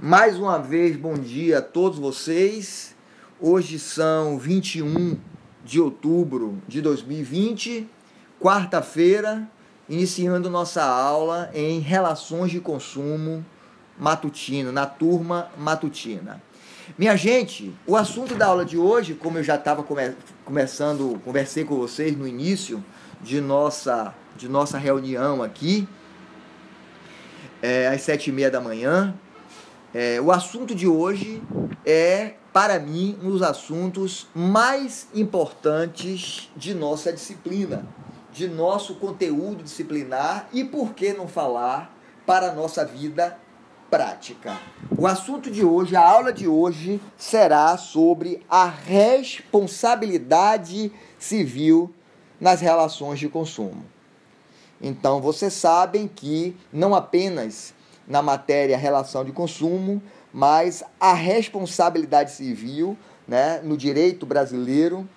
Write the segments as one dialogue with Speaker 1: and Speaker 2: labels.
Speaker 1: Mais uma vez, bom dia a todos vocês. Hoje são 21 de outubro de 2020, quarta-feira, iniciando nossa aula em relações de consumo matutino, na turma matutina. Minha gente, o assunto da aula de hoje, como eu já estava come começando, conversei com vocês no início de nossa, de nossa reunião aqui, é, às sete e meia da manhã, é, o assunto de hoje é, para mim, um dos assuntos mais importantes de nossa disciplina, de nosso conteúdo disciplinar e, por que não falar, para a nossa vida prática. O assunto de hoje, a aula de hoje, será sobre a responsabilidade civil nas relações de consumo. Então, vocês sabem que não apenas na matéria relação de consumo, mas a responsabilidade civil, né, no direito brasileiro,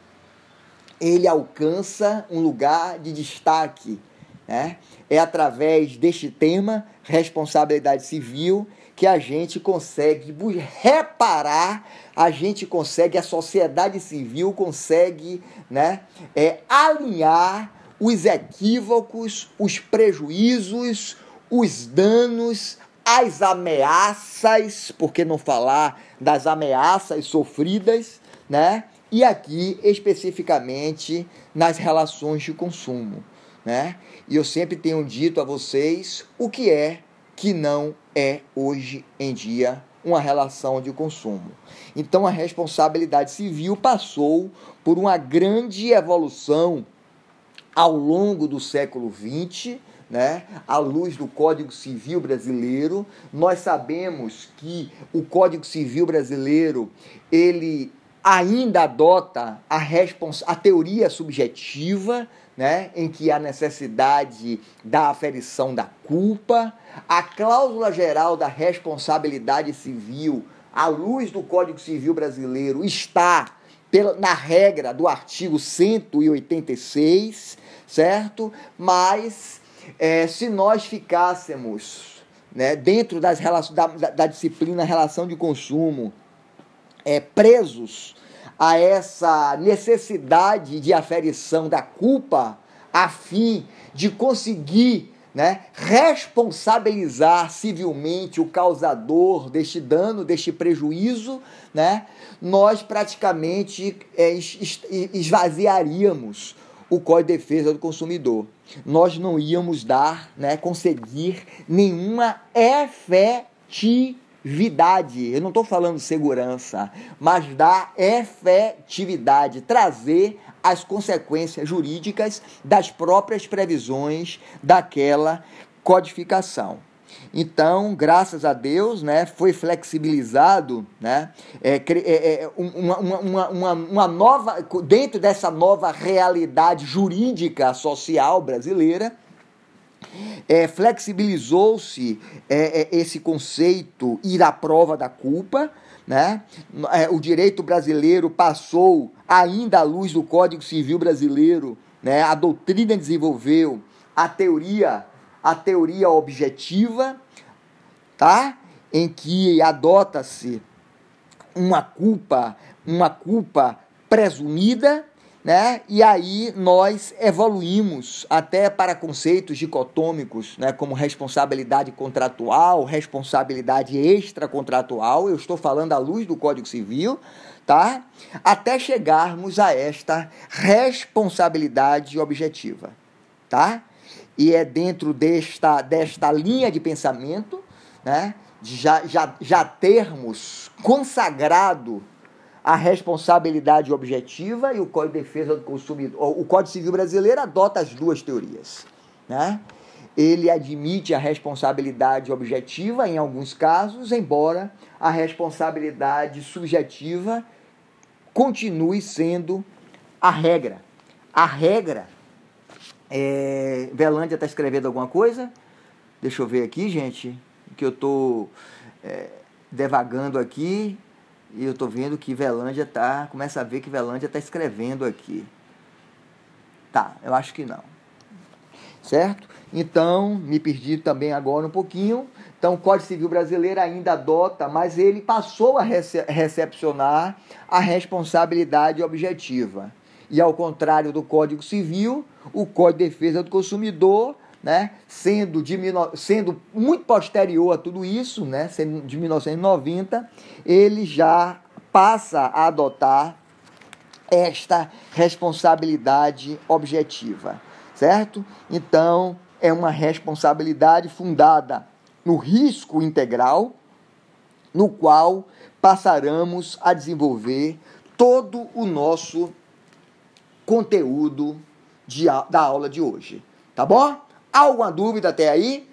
Speaker 1: ele alcança um lugar de destaque. Né? É através deste tema, responsabilidade civil, que a gente consegue reparar, a gente consegue, a sociedade civil consegue né, é, alinhar os equívocos, os prejuízos, os danos, as ameaças, por que não falar das ameaças sofridas, né? E aqui especificamente nas relações de consumo, né? E eu sempre tenho dito a vocês o que é que não é hoje em dia uma relação de consumo. Então a responsabilidade civil passou por uma grande evolução ao longo do século XX, né, à luz do Código Civil brasileiro. Nós sabemos que o Código Civil brasileiro ele ainda adota a, a teoria subjetiva, né, em que há necessidade da aferição da culpa, a cláusula geral da responsabilidade civil, à luz do Código Civil brasileiro, está na regra do artigo 186, certo? Mas é, se nós ficássemos né, dentro das da, da, disciplina relação de consumo, é, presos a essa necessidade de aferição da culpa, a fim de conseguir né, responsabilizar civilmente o causador deste dano, deste prejuízo, né, nós praticamente é, esvaziaríamos o Código de Defesa do Consumidor. Nós não íamos dar, né, conseguir nenhuma efetividade. Eu não estou falando segurança, mas da efetividade, trazer as consequências jurídicas das próprias previsões daquela codificação. Então, graças a Deus, né, foi flexibilizado né, é, é, é uma, uma, uma, uma nova, dentro dessa nova realidade jurídica social brasileira, é, flexibilizou-se é, é, esse conceito ir à prova da culpa, né? É, o direito brasileiro passou, ainda à luz do Código Civil brasileiro, né? a doutrina desenvolveu a teoria a teoria objetiva, tá? Em que adota-se uma culpa, uma culpa presumida, né? E aí nós evoluímos até para conceitos dicotômicos, né, como responsabilidade contratual, responsabilidade extracontratual. Eu estou falando à luz do Código Civil, tá? Até chegarmos a esta responsabilidade objetiva, tá? e é dentro desta, desta linha de pensamento, né, já, já, já termos consagrado a responsabilidade objetiva e o Código de Defesa do Consumidor. O Código Civil Brasileiro adota as duas teorias. Né? Ele admite a responsabilidade objetiva em alguns casos, embora a responsabilidade subjetiva continue sendo a regra. A regra é, Velândia está escrevendo alguma coisa? Deixa eu ver aqui, gente, que eu estou é, devagando aqui e eu estou vendo que Velândia tá, começa a ver que Velândia está escrevendo aqui. Tá, eu acho que não. certo? Então, me perdi também agora um pouquinho. Então, o Código Civil Brasileiro ainda adota, mas ele passou a rece recepcionar a responsabilidade objetiva. E ao contrário do Código Civil, o Código de Defesa do Consumidor, né, sendo, de, sendo muito posterior a tudo isso, né, sendo de 1990, ele já passa a adotar esta responsabilidade objetiva, certo? Então, é uma responsabilidade fundada no risco integral, no qual passaremos a desenvolver todo o nosso conteúdo de, da aula de hoje. Tá bom? Alguma dúvida até aí?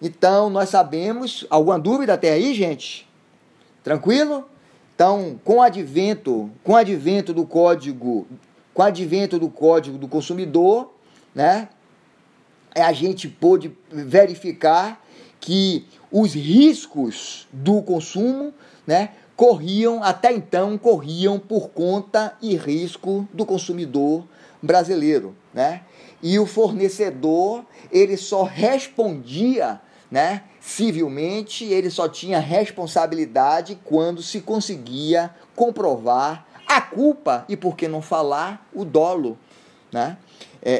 Speaker 1: Então, nós sabemos. Alguma dúvida até aí, gente? Tranquilo? Então, com o advento, com o advento do código, com o advento do código do consumidor, né? A gente pôde verificar que os riscos do consumo, né, corriam até então corriam por conta e risco do consumidor brasileiro, né? E o fornecedor, ele só respondia, né, civilmente, ele só tinha responsabilidade quando se conseguia comprovar a culpa e por que não falar o dolo, né? É,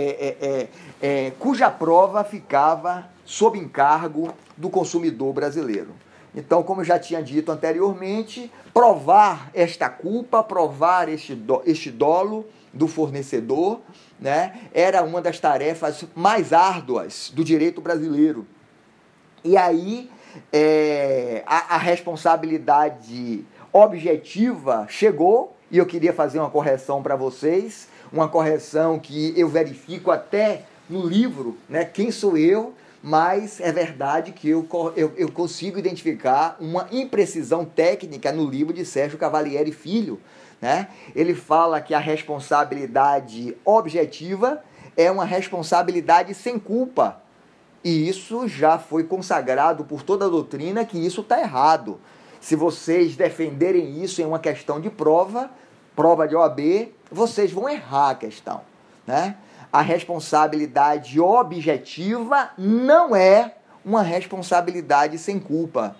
Speaker 1: é, é, cuja prova ficava sob encargo do consumidor brasileiro. Então, como eu já tinha dito anteriormente, provar esta culpa, provar este, do, este dolo do fornecedor, né, era uma das tarefas mais árduas do direito brasileiro. E aí é, a, a responsabilidade objetiva chegou, e eu queria fazer uma correção para vocês, uma correção que eu verifico até no livro, né, Quem Sou Eu, mas é verdade que eu, eu, eu, consigo identificar uma imprecisão técnica no livro de Sérgio Cavalieri Filho. Né? Ele fala que a responsabilidade objetiva é uma responsabilidade sem culpa. E isso já foi consagrado por toda a doutrina que isso está errado. Se vocês defenderem isso em uma questão de prova, prova de OAB, vocês vão errar a questão. Né? a responsabilidade objetiva não é uma responsabilidade sem culpa.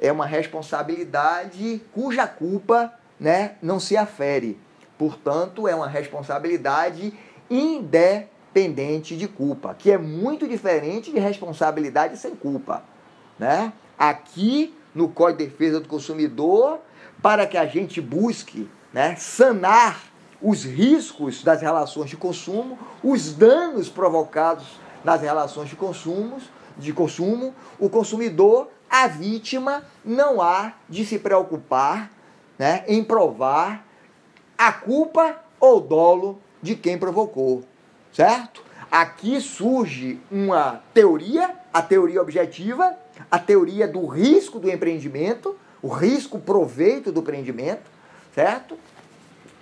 Speaker 1: É uma responsabilidade cuja culpa né, não se afere. Portanto, é uma responsabilidade independente de culpa, que é muito diferente de responsabilidade sem culpa. Né? Aqui no Código de Defesa do Consumidor, para que a gente busque né, sanar os riscos das relações de consumo, os danos provocados nas relações de consumo, de consumo, o consumidor, a vítima, não há de se preocupar né, em provar a culpa ou dolo de quem provocou, certo? Aqui surge uma teoria, a teoria objetiva, a teoria do risco do empreendimento, o risco proveito do empreendimento, certo?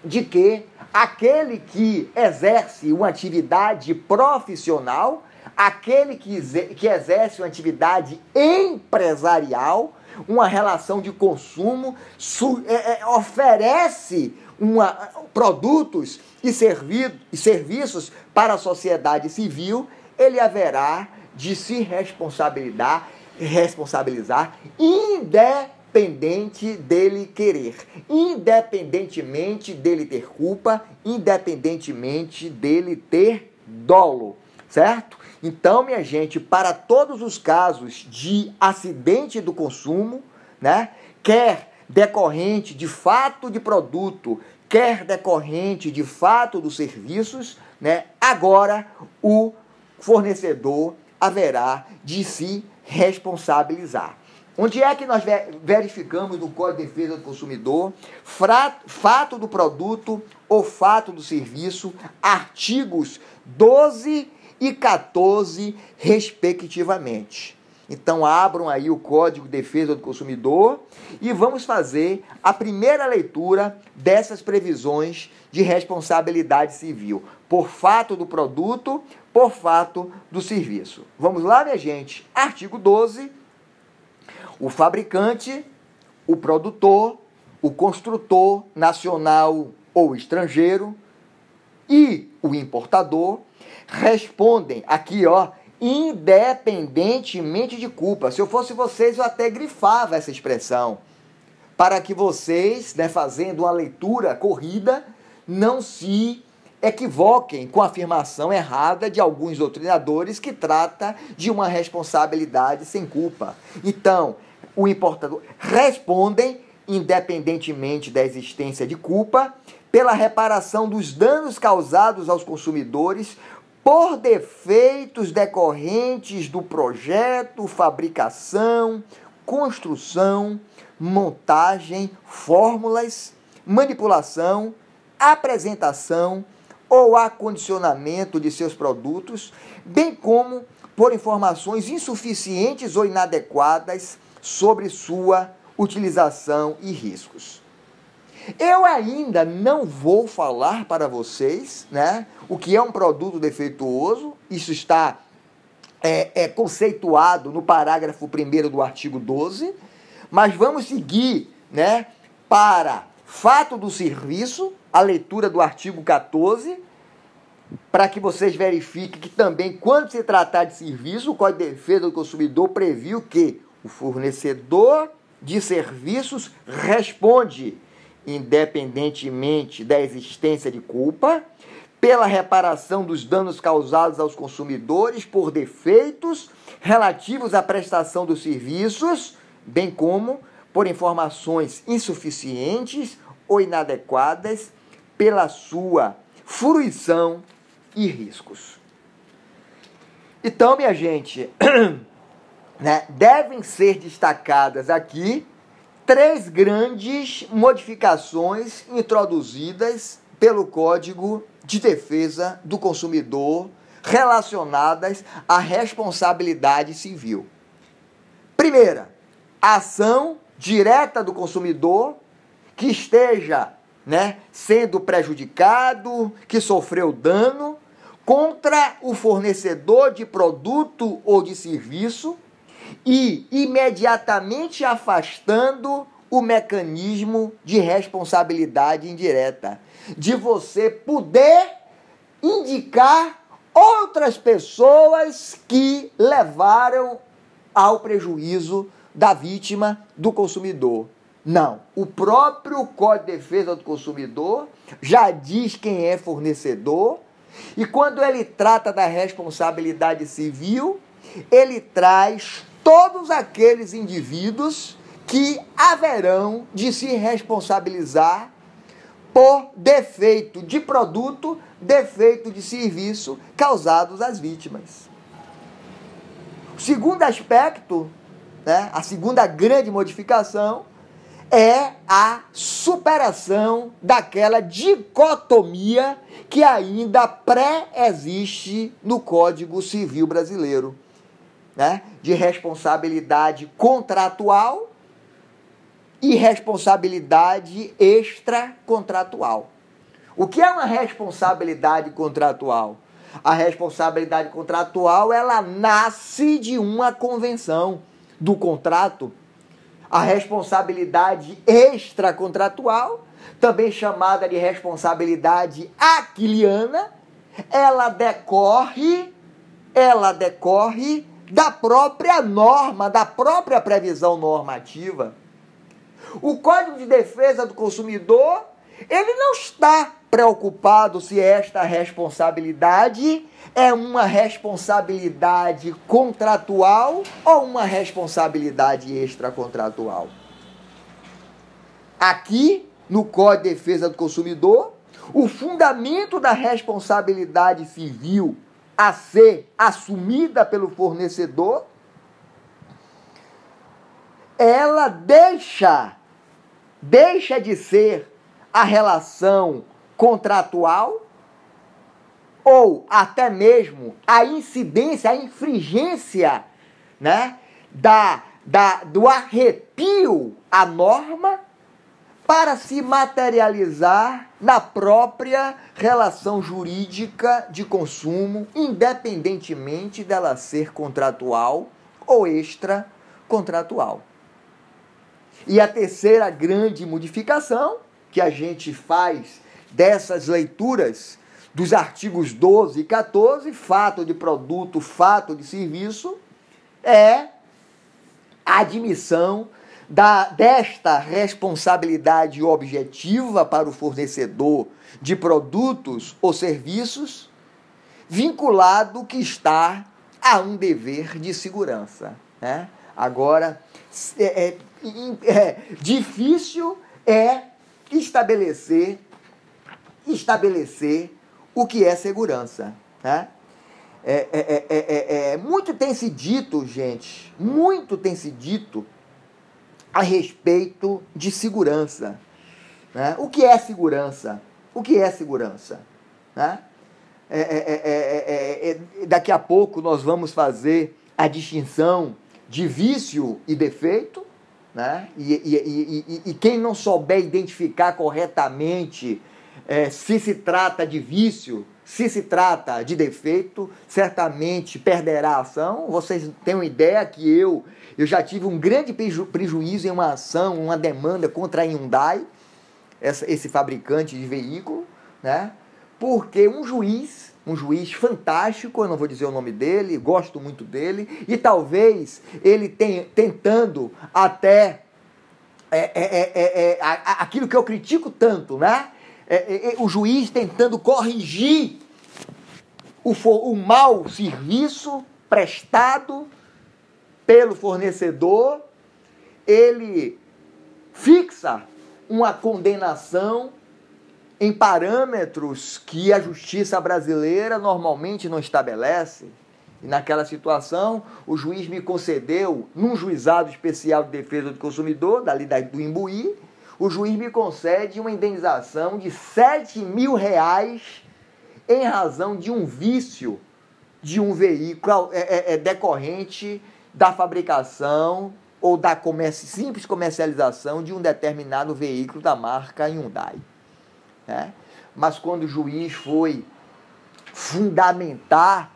Speaker 1: de que aquele que exerce uma atividade profissional, aquele que, que exerce uma atividade empresarial, uma relação de consumo, su, é, é, oferece uma, produtos e, servi, e serviços para a sociedade civil, ele haverá de se responsabilizar, responsabilizar independente dele querer, independentemente dele ter culpa, independentemente dele ter dolo, certo? Então, minha gente, para todos os casos de acidente do consumo, né, quer decorrente de fato de produto, quer decorrente de fato dos serviços, né, agora o fornecedor haverá de se responsabilizar. Onde é que nós verificamos no Código de Defesa do Consumidor fato do produto ou fato do serviço, artigos 12 e 14, respectivamente. Então, abram aí o Código de Defesa do Consumidor e vamos fazer a primeira leitura dessas previsões de responsabilidade civil, por fato do produto, por fato do serviço. Vamos lá, minha gente? Artigo 12 o fabricante, o produtor, o construtor nacional ou estrangeiro e o importador respondem aqui, ó, independentemente de culpa. Se eu fosse vocês, eu até grifava essa expressão, para que vocês, né, fazendo uma leitura corrida, não se equivoquem com a afirmação errada de alguns doutrinadores que trata de uma responsabilidade sem culpa. Então, o importador respondem independentemente da existência de culpa pela reparação dos danos causados aos consumidores por defeitos decorrentes do projeto, fabricação, construção, montagem, fórmulas, manipulação, apresentação ou acondicionamento de seus produtos, bem como por informações insuficientes ou inadequadas sobre sua utilização e riscos. Eu ainda não vou falar para vocês né, o que é um produto defeituoso, isso está é, é conceituado no parágrafo 1 do artigo 12, mas vamos seguir né, para fato do serviço, a leitura do artigo 14, para que vocês verifiquem que também, quando se tratar de serviço, o Código de Defesa do Consumidor previu que o fornecedor de serviços responde, independentemente da existência de culpa, pela reparação dos danos causados aos consumidores por defeitos relativos à prestação dos serviços, bem como por informações insuficientes ou inadequadas pela sua fruição e riscos. Então, minha gente, né, devem ser destacadas aqui três grandes modificações introduzidas pelo Código de Defesa do Consumidor relacionadas à responsabilidade civil. Primeira, ação direta do consumidor que esteja né, sendo prejudicado, que sofreu dano contra o fornecedor de produto ou de serviço e imediatamente afastando o mecanismo de responsabilidade indireta, de você poder indicar outras pessoas que levaram ao prejuízo da vítima, do consumidor. Não, o próprio Código de Defesa do Consumidor já diz quem é fornecedor e quando ele trata da responsabilidade civil, ele traz todos aqueles indivíduos que haverão de se responsabilizar por defeito de produto, defeito de serviço causados às vítimas. O segundo aspecto, né, a segunda grande modificação, é a superação daquela dicotomia que ainda pré-existe no Código Civil Brasileiro né, de responsabilidade contratual e responsabilidade extracontratual. O que é uma responsabilidade contratual? A responsabilidade contratual ela nasce de uma convenção do contrato. A responsabilidade extracontratual, também chamada de responsabilidade aquiliana, ela decorre, ela decorre da própria norma, da própria previsão normativa. O Código de Defesa do Consumidor, ele não está preocupado se esta responsabilidade é uma responsabilidade contratual ou uma responsabilidade extracontratual. Aqui, no Código de Defesa do Consumidor, o fundamento da responsabilidade civil a ser assumida pelo fornecedor, ela deixa deixa de ser a relação contratual ou até mesmo a incidência, a infringência, né, da, da do arrepio à norma para se materializar na própria relação jurídica de consumo, independentemente dela ser contratual ou extracontratual. E a terceira grande modificação que a gente faz dessas leituras dos artigos 12 e 14, fato de produto, fato de serviço, é a admissão da, desta responsabilidade objetiva para o fornecedor de produtos ou serviços, vinculado que está a um dever de segurança. Né? Agora, é, é, é, difícil é estabelecer, estabelecer o que é segurança. Né? É, é, é, é, muito tem se dito, gente, muito tem se dito a respeito de segurança. Né? O que é segurança? O que é segurança? Né? daqui a pouco nós vamos fazer a distinção de vício e defeito, né? e, e, e, e quem não souber identificar corretamente é, se se trata de vício, se se trata de defeito, certamente perderá a ação. Vocês têm uma ideia que eu, eu já tive um grande preju prejuízo em uma ação, uma demanda contra a Hyundai, essa, esse fabricante de veículo, né? porque um juiz, um juiz fantástico, eu não vou dizer o nome dele, gosto muito dele, e talvez ele tenha, tentando até é, é, é, é aquilo que eu critico tanto, né? É, é, é, o juiz tentando corrigir o, o mau serviço prestado pelo fornecedor, ele fixa uma condenação em parâmetros que a justiça brasileira normalmente não estabelece. E naquela situação, o juiz me concedeu, num juizado especial de defesa do consumidor, dali do Imbuí, o juiz me concede uma indenização de 7 mil reais em razão de um vício de um veículo é, é, é decorrente da fabricação ou da comerci simples comercialização de um determinado veículo da marca Hyundai. Né? Mas quando o juiz foi fundamentar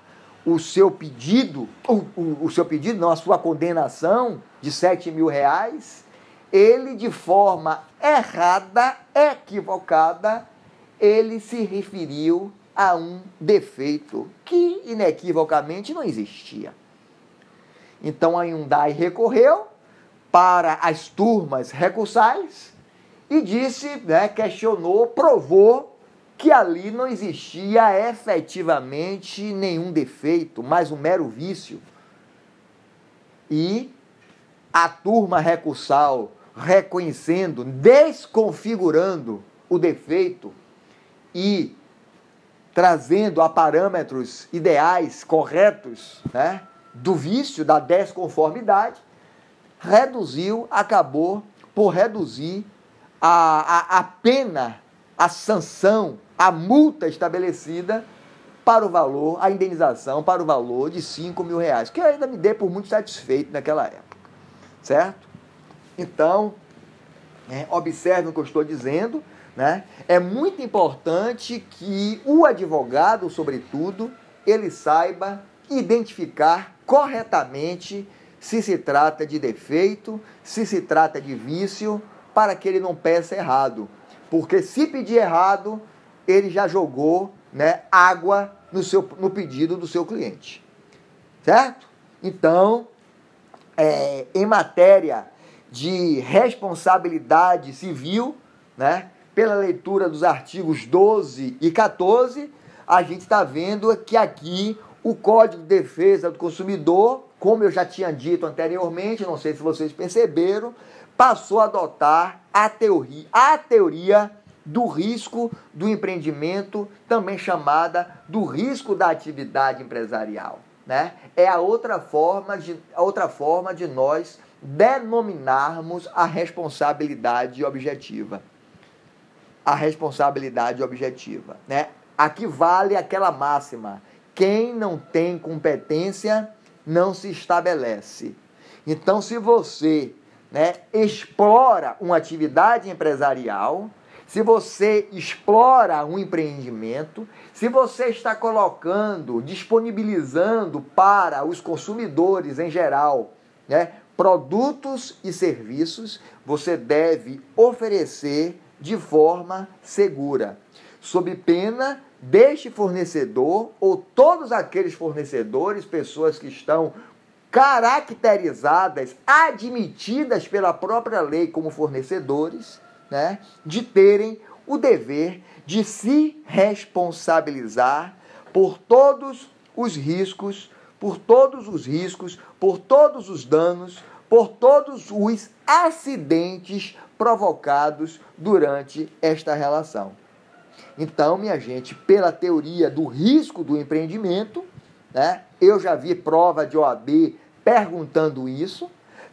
Speaker 1: o seu pedido, o, o, o seu pedido, não, a sua condenação de 7 mil reais, ele de forma errada, equivocada, ele se referiu a um defeito que inequivocamente não existia. Então a Hyundai recorreu para as turmas recursais e disse, né, questionou, provou que ali não existia efetivamente nenhum defeito, mas um mero vício. E a turma recursal reconhecendo, desconfigurando o defeito e trazendo a parâmetros ideais, corretos, né, do vício, da desconformidade, reduziu, acabou por reduzir a, a, a pena, a sanção, a multa estabelecida para o valor, a indenização para o valor de 5 mil reais, que eu ainda me dei por muito satisfeito naquela época, certo? Então, é, observe o que eu estou dizendo, né? É muito importante que o advogado, sobretudo, ele saiba identificar corretamente se se trata de defeito, se se trata de vício, para que ele não peça errado. Porque se pedir errado, ele já jogou né, água no, seu, no pedido do seu cliente. Certo? Então, é, em matéria de responsabilidade civil, né? Pela leitura dos artigos 12 e 14, a gente está vendo que aqui o Código de Defesa do Consumidor, como eu já tinha dito anteriormente, não sei se vocês perceberam, passou a adotar a teoria, a teoria do risco do empreendimento, também chamada do risco da atividade empresarial. Né? É a outra forma de, a outra forma de nós denominarmos a responsabilidade objetiva. A responsabilidade objetiva, né? Aqui vale aquela máxima: quem não tem competência não se estabelece. Então, se você né, explora uma atividade empresarial, se você explora um empreendimento, se você está colocando, disponibilizando para os consumidores em geral, né, produtos e serviços você deve oferecer de forma segura, sob pena deste fornecedor ou todos aqueles fornecedores, pessoas que estão caracterizadas, admitidas pela própria lei como fornecedores, né, de terem o dever de se responsabilizar por todos os riscos, por todos os riscos, por todos os danos, por todos os acidentes provocados durante esta relação. Então, minha gente, pela teoria do risco do empreendimento, né, eu já vi prova de OAB perguntando isso.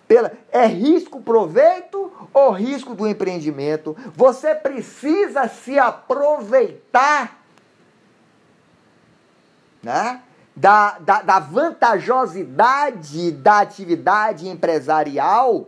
Speaker 1: Pela, é risco proveito ou risco do empreendimento? Você precisa se aproveitar né, da, da, da vantajosidade da atividade empresarial.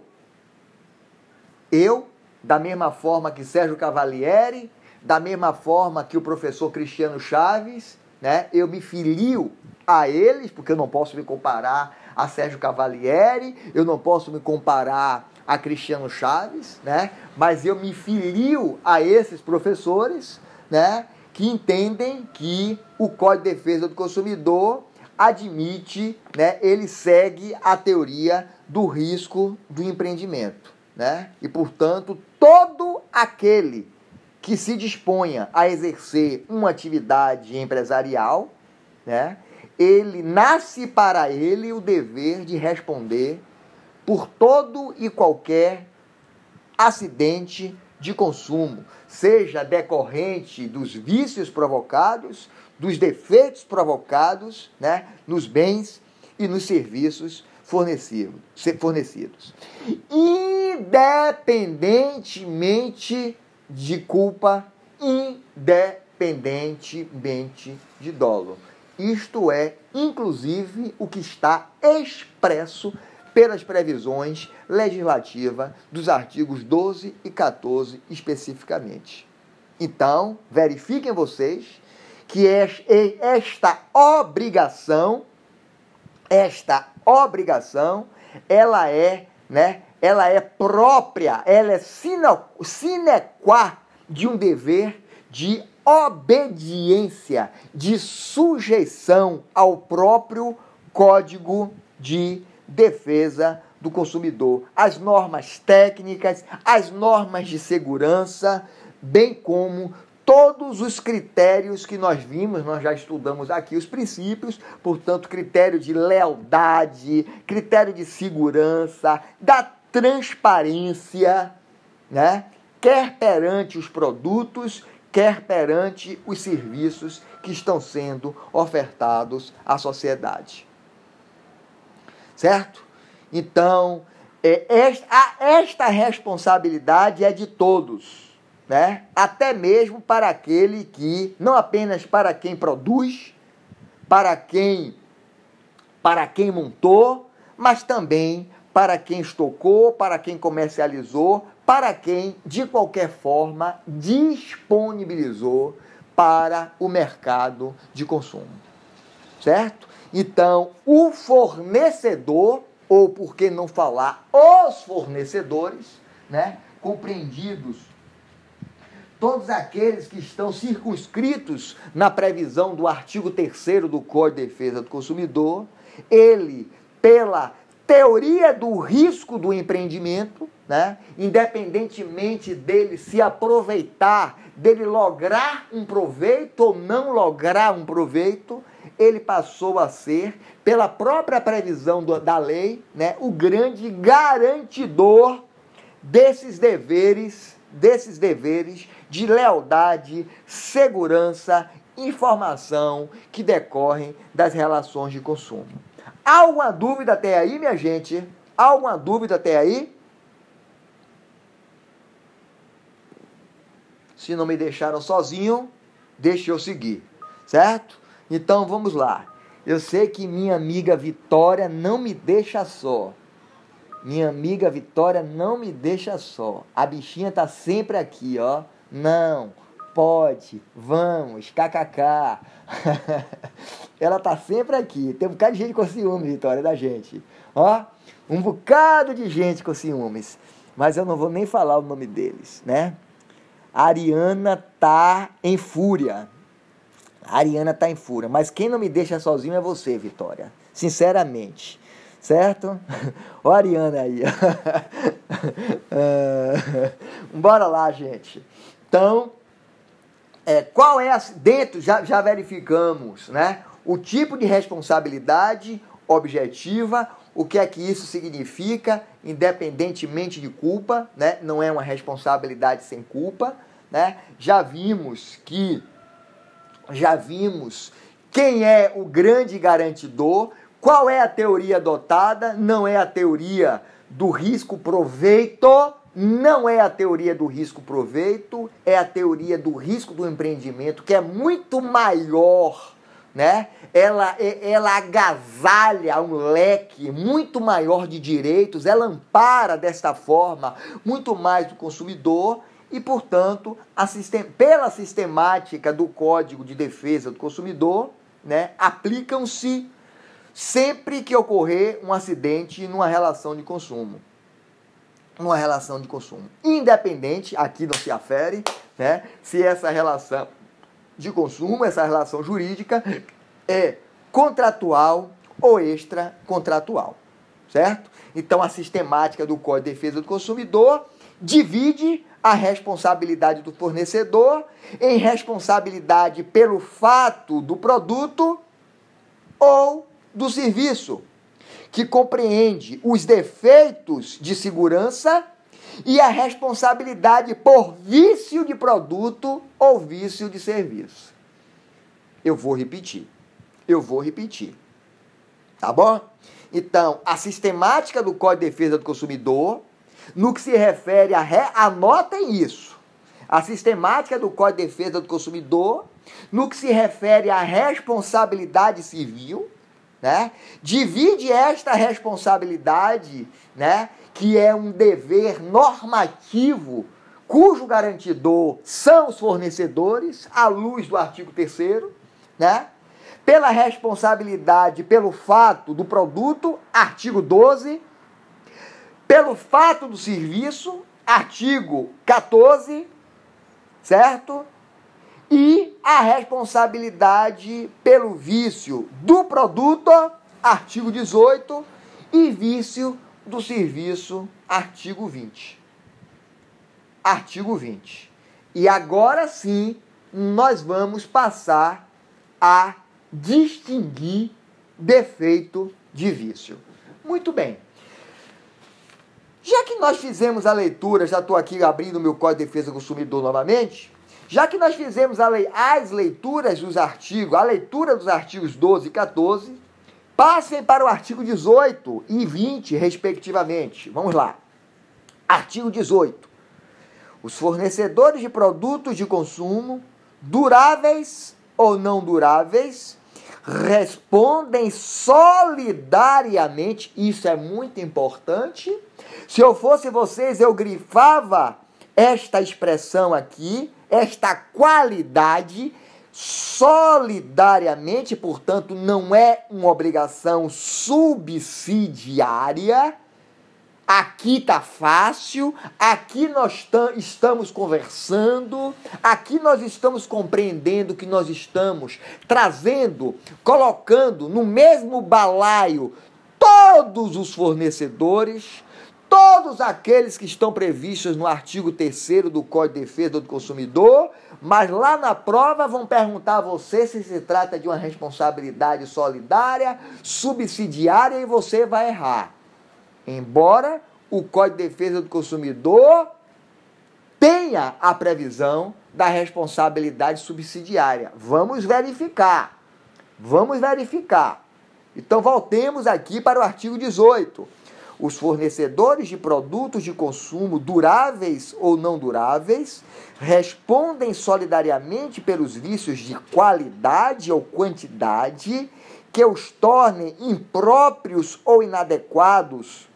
Speaker 1: Eu, da mesma forma que Sérgio Cavalieri, da mesma forma que o professor Cristiano Chaves, né, eu me filio a eles, porque eu não posso me comparar a Sérgio Cavalieri, eu não posso me comparar a Cristiano Chaves, né? Mas eu me filio a esses professores, né? Que entendem que o Código de Defesa do Consumidor admite, né? Ele segue a teoria do risco do empreendimento, né? E portanto todo aquele que se disponha a exercer uma atividade empresarial, né? ele nasce para ele o dever de responder por todo e qualquer acidente de consumo, seja decorrente dos vícios provocados, dos defeitos provocados né, nos bens e nos serviços fornecidos. Independentemente de culpa, independentemente de dolo. Isto é, inclusive, o que está expresso pelas previsões legislativas dos artigos 12 e 14 especificamente. Então, verifiquem vocês que esta obrigação, esta obrigação, ela é, né, ela é própria, ela é sine, qua de um dever de obediência, de sujeição ao próprio Código de Defesa do Consumidor, as normas técnicas, as normas de segurança, bem como todos os critérios que nós vimos, nós já estudamos aqui os princípios, portanto, critério de lealdade, critério de segurança, da transparência, né? quer perante os produtos, quer perante os serviços que estão sendo ofertados à sociedade. Certo? Então, é, esta, esta responsabilidade é de todos, né? até mesmo para aquele que, não apenas para quem produz, para quem, para quem montou, mas também para quem estocou, para quem comercializou, para quem, de qualquer forma, disponibilizou para o mercado de consumo. Certo? Então, o fornecedor, ou por que não falar os fornecedores, né, compreendidos todos aqueles que estão circunscritos na previsão do artigo 3 do Código de Defesa do Consumidor, ele, pela teoria do risco do empreendimento, né? independentemente dele se aproveitar, dele lograr um proveito ou não lograr um proveito, ele passou a ser, pela própria previsão do, da lei, né? o grande garantidor desses deveres, desses deveres de lealdade, segurança, informação que decorrem das relações de consumo. Alguma dúvida até aí, minha gente? Alguma dúvida até aí? Se não me deixaram sozinho, deixe eu seguir, certo? Então vamos lá. Eu sei que minha amiga Vitória não me deixa só. Minha amiga Vitória não me deixa só. A bichinha tá sempre aqui, ó. Não, pode, vamos, kkk. Ela tá sempre aqui. Tem um bocado de gente com ciúmes, Vitória, da gente. Ó, um bocado de gente com ciúmes. Mas eu não vou nem falar o nome deles, né? A Ariana tá em fúria. A Ariana tá em fúria, mas quem não me deixa sozinho é você, Vitória. Sinceramente. Certo? Ó a Ariana aí. uh, bora lá, gente. Então, é, qual é a, dentro já, já verificamos, né? O tipo de responsabilidade objetiva, o que é que isso significa, independentemente de culpa, né? Não é uma responsabilidade sem culpa, né? Já vimos que já vimos quem é o grande garantidor, qual é a teoria adotada, não é a teoria do risco proveito, não é a teoria do risco proveito, é a teoria do risco do empreendimento, que é muito maior, né? Ela, ela agasalha um leque muito maior de direitos, ela ampara desta forma muito mais do consumidor e, portanto, sistem pela sistemática do Código de Defesa do Consumidor, né, aplicam-se sempre que ocorrer um acidente numa relação de consumo. Uma relação de consumo. Independente, aqui não se afere, né, se essa relação de consumo, essa relação jurídica, é contratual ou extracontratual. Certo? Então, a sistemática do Código de Defesa do Consumidor divide a responsabilidade do fornecedor em responsabilidade pelo fato do produto ou do serviço, que compreende os defeitos de segurança e a responsabilidade por vício de produto ou vício de serviço. Eu vou repetir. Eu vou repetir. Tá bom? Então, a sistemática do Código de Defesa do Consumidor no que se refere a. Re... Anotem isso. A sistemática do Código de Defesa do Consumidor, no que se refere à responsabilidade civil, né? divide esta responsabilidade, né? Que é um dever normativo, cujo garantidor são os fornecedores, à luz do artigo 3 né? pela responsabilidade pelo fato do produto, artigo 12, pelo fato do serviço, artigo 14, certo? E a responsabilidade pelo vício do produto, artigo 18, e vício do serviço, artigo 20. Artigo 20. E agora sim, nós vamos passar a distinguir defeito de vício. Muito bem. Já que nós fizemos a leitura, já estou aqui abrindo meu Código de Defesa do Consumidor novamente, já que nós fizemos lei, as leituras dos artigos, a leitura dos artigos 12 e 14, passem para o artigo 18 e 20, respectivamente. Vamos lá. Artigo 18. Os fornecedores de produtos de consumo, duráveis ou não duráveis, respondem solidariamente, isso é muito importante. Se eu fosse vocês, eu grifava esta expressão aqui, esta qualidade, solidariamente, portanto, não é uma obrigação subsidiária. Aqui tá fácil, aqui nós estamos conversando, aqui nós estamos compreendendo que nós estamos trazendo, colocando no mesmo balaio todos os fornecedores, todos aqueles que estão previstos no artigo 3 do Código de Defesa do Consumidor, mas lá na prova vão perguntar a você se se trata de uma responsabilidade solidária, subsidiária e você vai errar. Embora o Código de Defesa do Consumidor tenha a previsão da responsabilidade subsidiária. Vamos verificar. Vamos verificar. Então voltemos aqui para o artigo 18. Os fornecedores de produtos de consumo duráveis ou não duráveis respondem solidariamente pelos vícios de qualidade ou quantidade que os tornem impróprios ou inadequados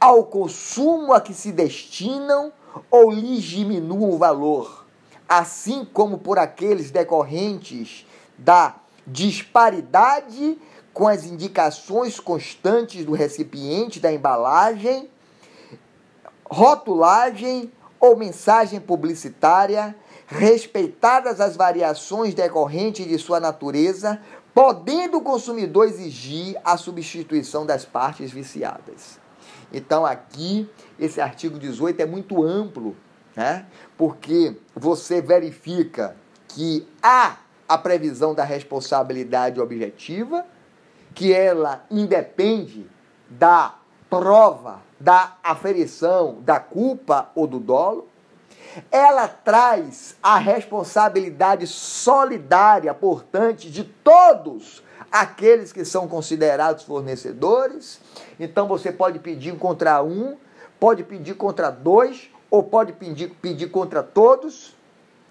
Speaker 1: ao consumo a que se destinam ou lhes diminuam o valor, assim como por aqueles decorrentes da disparidade com as indicações constantes do recipiente da embalagem, rotulagem ou mensagem publicitária respeitadas as variações decorrentes de sua natureza, podendo o consumidor exigir a substituição das partes viciadas. Então, aqui, esse artigo 18 é muito amplo, né? porque você verifica que há a previsão da responsabilidade objetiva, que ela independe da prova, da aferição da culpa ou do dolo. Ela traz a responsabilidade solidária, portanto, de todos aqueles que são considerados fornecedores. Então você pode pedir contra um, pode pedir contra dois, ou pode pedir, pedir contra todos.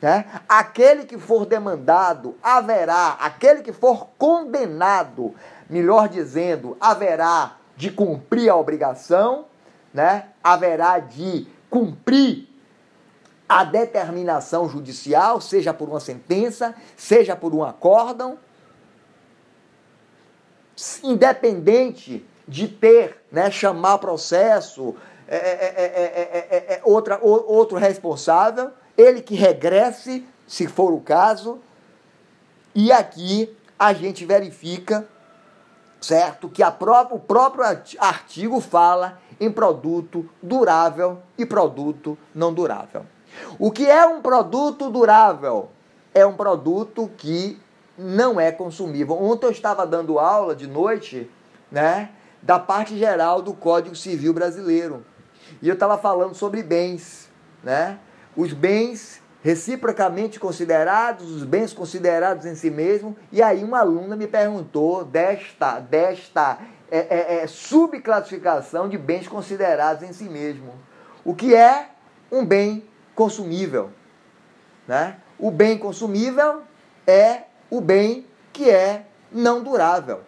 Speaker 1: Né? Aquele que for demandado haverá, aquele que for condenado, melhor dizendo, haverá de cumprir a obrigação, né? haverá de cumprir a determinação judicial, seja por uma sentença, seja por um acórdão, independente de ter, né, chamar processo, é, é, é, outra, outro responsável, ele que regresse, se for o caso, e aqui a gente verifica, certo, que o próprio artigo fala em produto durável e produto não durável. O que é um produto durável? É um produto que não é consumível. Ontem eu estava dando aula de noite, né, da parte geral do Código Civil Brasileiro. E eu estava falando sobre bens, né? os bens reciprocamente considerados, os bens considerados em si mesmo. E aí uma aluna me perguntou desta, desta é, é, é, subclassificação de bens considerados em si mesmo. O que é um bem consumível? Né? O bem consumível é o bem que é não durável.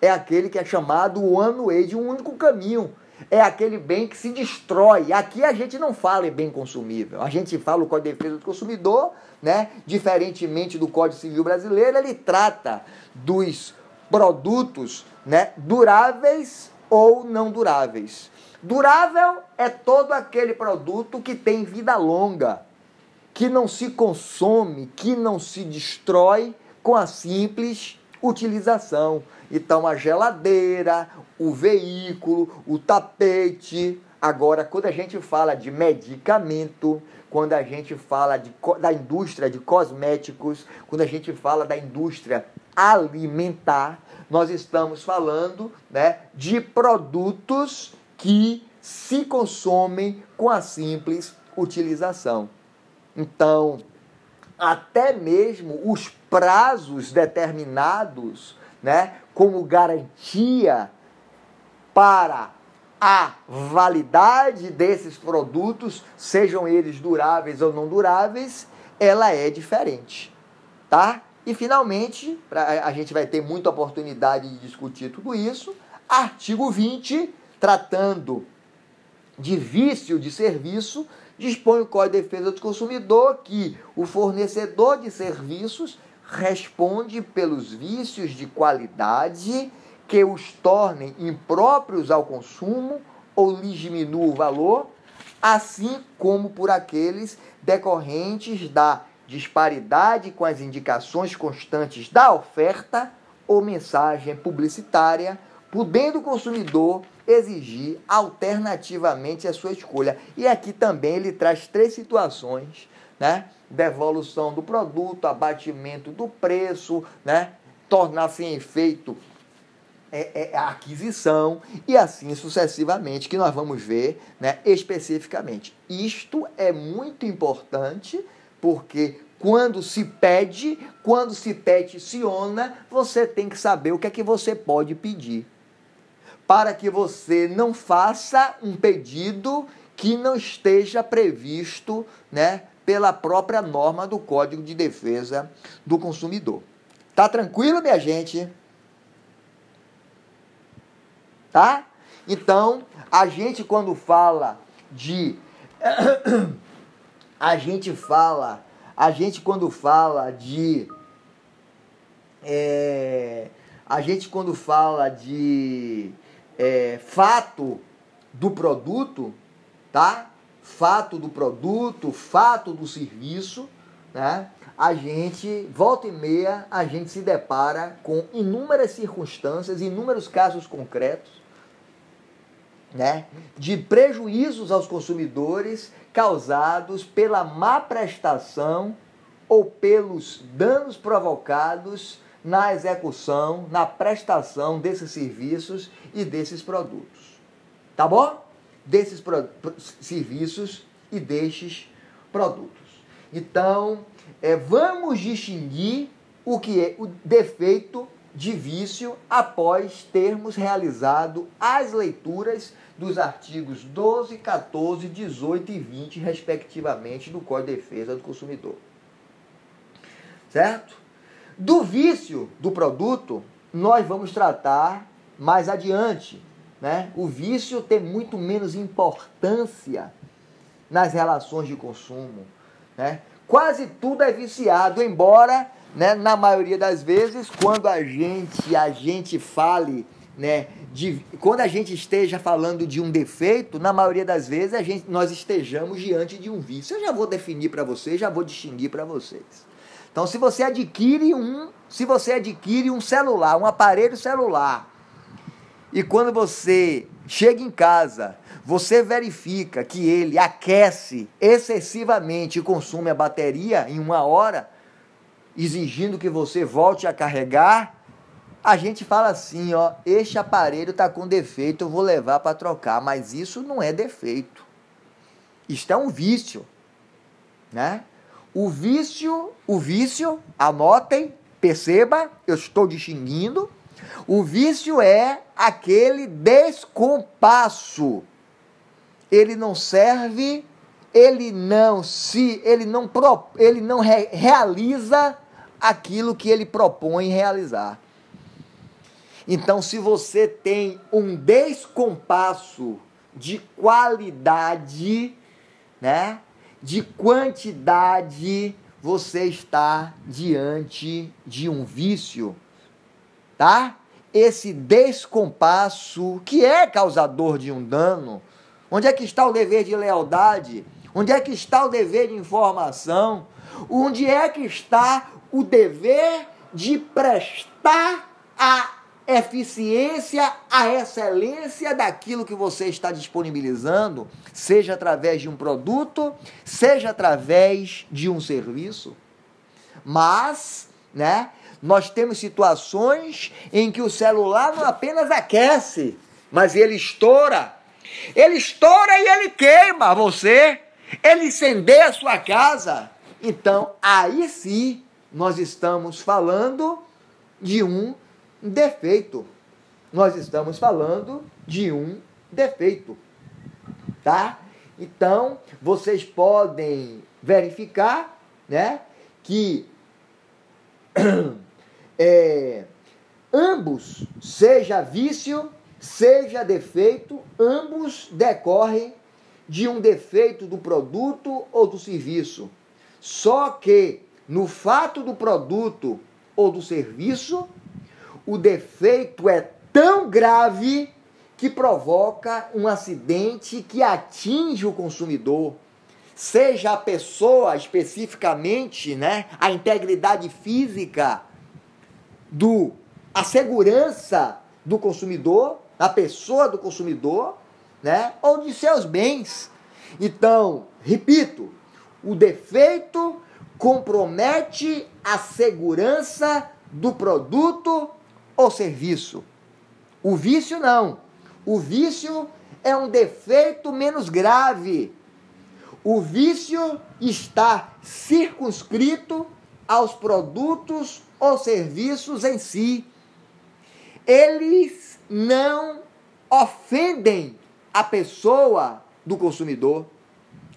Speaker 1: É aquele que é chamado one way, de um único caminho é aquele bem que se destrói. Aqui a gente não fala em bem consumível. A gente fala o Código de Defesa do Consumidor, né? Diferentemente do Código Civil Brasileiro, ele trata dos produtos, né, duráveis ou não duráveis. Durável é todo aquele produto que tem vida longa, que não se consome, que não se destrói com a simples utilização. Então, a geladeira, o veículo, o tapete. Agora, quando a gente fala de medicamento, quando a gente fala de, da indústria de cosméticos, quando a gente fala da indústria alimentar, nós estamos falando né, de produtos que se consomem com a simples utilização. Então, até mesmo os prazos determinados, né, como garantia para a validade desses produtos, sejam eles duráveis ou não duráveis, ela é diferente, tá? E finalmente, pra, a gente vai ter muita oportunidade de discutir tudo isso. Artigo 20, tratando de vício de serviço, dispõe o Código de Defesa do Consumidor que o fornecedor de serviços responde pelos vícios de qualidade que os tornem impróprios ao consumo ou lhes diminua o valor, assim como por aqueles decorrentes da disparidade com as indicações constantes da oferta ou mensagem publicitária, podendo o consumidor exigir alternativamente a sua escolha. E aqui também ele traz três situações, né? Devolução do produto, abatimento do preço, né? Tornar sem efeito é, é, a aquisição e assim sucessivamente, que nós vamos ver né, especificamente. Isto é muito importante porque quando se pede, quando se peticiona, você tem que saber o que é que você pode pedir. Para que você não faça um pedido que não esteja previsto né, pela própria norma do Código de Defesa do Consumidor. Tá tranquilo, minha gente? tá? Então, a gente quando fala de a gente fala, a gente quando fala de é, a gente quando fala de é, fato do produto, tá? Fato do produto, fato do serviço, né, a gente, volta e meia, a gente se depara com inúmeras circunstâncias, inúmeros casos concretos, né, de prejuízos aos consumidores causados pela má prestação ou pelos danos provocados na execução, na prestação desses serviços e desses produtos. Tá bom? Desses serviços e destes produtos. Então, é, vamos distinguir o que é o defeito de vício após termos realizado as leituras dos artigos 12, 14, 18 e 20, respectivamente, do Código de Defesa do Consumidor. Certo? Do vício do produto, nós vamos tratar mais adiante. Né? O vício tem muito menos importância nas relações de consumo. Né? Quase tudo é viciado, embora, né, na maioria das vezes, quando a gente, a gente fale, né, de, quando a gente esteja falando de um defeito, na maioria das vezes a gente, nós estejamos diante de um vício. Eu já vou definir para vocês, já vou distinguir para vocês. Então, se você adquire um, se você adquire um celular, um aparelho celular, e quando você chega em casa você verifica que ele aquece excessivamente e consome a bateria em uma hora, exigindo que você volte a carregar, a gente fala assim, ó, este aparelho está com defeito, eu vou levar para trocar, mas isso não é defeito. Isto é um vício, né? O vício, o vício, anotem, perceba, eu estou distinguindo. O vício é aquele descompasso ele não serve, ele não se, ele não, pro, ele não re, realiza aquilo que ele propõe realizar. Então, se você tem um descompasso de qualidade, né, de quantidade, você está diante de um vício, tá? Esse descompasso que é causador de um dano, Onde é que está o dever de lealdade? Onde é que está o dever de informação? Onde é que está o dever de prestar a eficiência, a excelência daquilo que você está disponibilizando, seja através de um produto, seja através de um serviço? Mas, né, nós temos situações em que o celular não apenas aquece, mas ele estoura ele estoura e ele queima você. Ele incendeia a sua casa. Então, aí sim, nós estamos falando de um defeito. Nós estamos falando de um defeito. Tá? Então, vocês podem verificar, né, que é, ambos, seja vício seja defeito, ambos decorrem de um defeito do produto ou do serviço. Só que no fato do produto ou do serviço, o defeito é tão grave que provoca um acidente que atinge o consumidor, seja a pessoa especificamente, né, a integridade física do a segurança do consumidor da pessoa do consumidor, né, ou de seus bens. Então, repito, o defeito compromete a segurança do produto ou serviço. O vício não. O vício é um defeito menos grave. O vício está circunscrito aos produtos ou serviços em si. Eles não ofendem a pessoa do consumidor,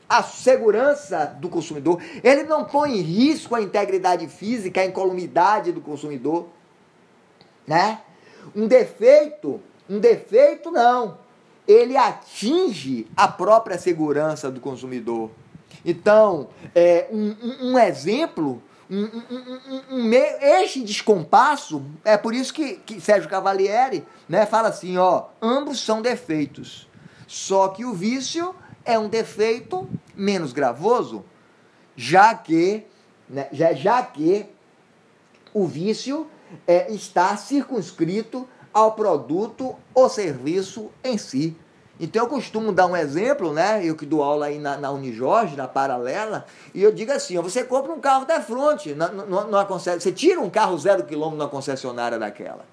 Speaker 1: a segurança do consumidor, ele não põe em risco a integridade física, a incolumidade do consumidor, né? Um defeito, um defeito não, ele atinge a própria segurança do consumidor. Então, é, um, um exemplo um, um, um, este descompasso, é por isso que, que Sérgio Cavalieri né, fala assim, ó, ambos são defeitos. Só que o vício é um defeito menos gravoso, já que né? já, já que o vício é, está circunscrito ao produto ou serviço em si. Então eu costumo dar um exemplo, né? Eu que dou aula aí na, na Unijorge, na paralela, e eu digo assim: você compra um carro da fronte, você tira um carro zero quilômetro na concessionária daquela.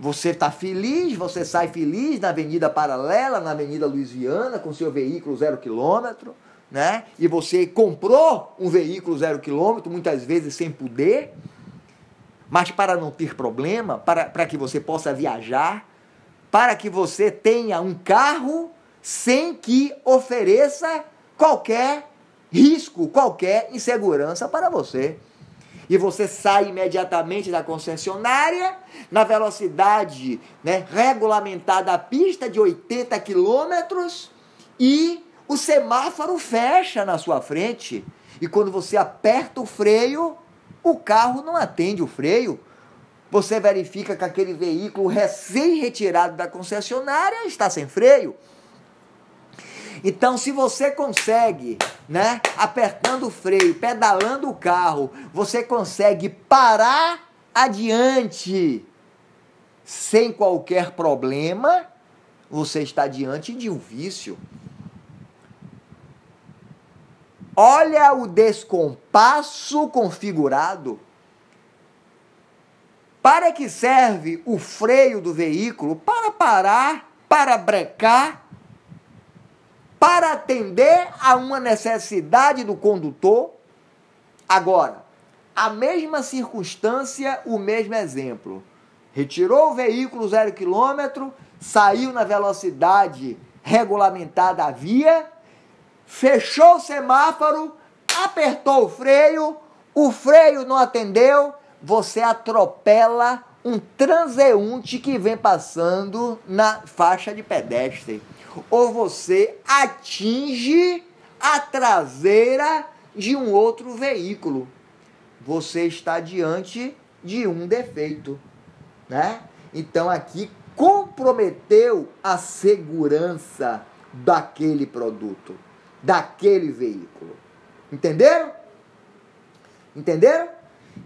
Speaker 1: Você está feliz, você sai feliz na Avenida Paralela, na Avenida Louisiana, com seu veículo zero quilômetro, né? E você comprou um veículo zero quilômetro, muitas vezes sem poder, mas para não ter problema, para, para que você possa viajar, para que você tenha um carro sem que ofereça qualquer risco, qualquer insegurança para você. E você sai imediatamente da concessionária na velocidade né, regulamentada da pista de 80 quilômetros e o semáforo fecha na sua frente. E quando você aperta o freio, o carro não atende o freio. Você verifica que aquele veículo recém-retirado da concessionária está sem freio. Então, se você consegue, né, apertando o freio, pedalando o carro, você consegue parar adiante sem qualquer problema, você está diante de um vício. Olha o descompasso configurado. Para que serve o freio do veículo? Para parar, para brecar, para atender a uma necessidade do condutor. Agora, a mesma circunstância, o mesmo exemplo. Retirou o veículo zero quilômetro, saiu na velocidade regulamentada à via, fechou o semáforo, apertou o freio, o freio não atendeu, você atropela um transeunte que vem passando na faixa de pedestre. Ou você atinge a traseira de um outro veículo. Você está diante de um defeito, né? Então aqui comprometeu a segurança daquele produto daquele veículo. Entenderam? Entenderam?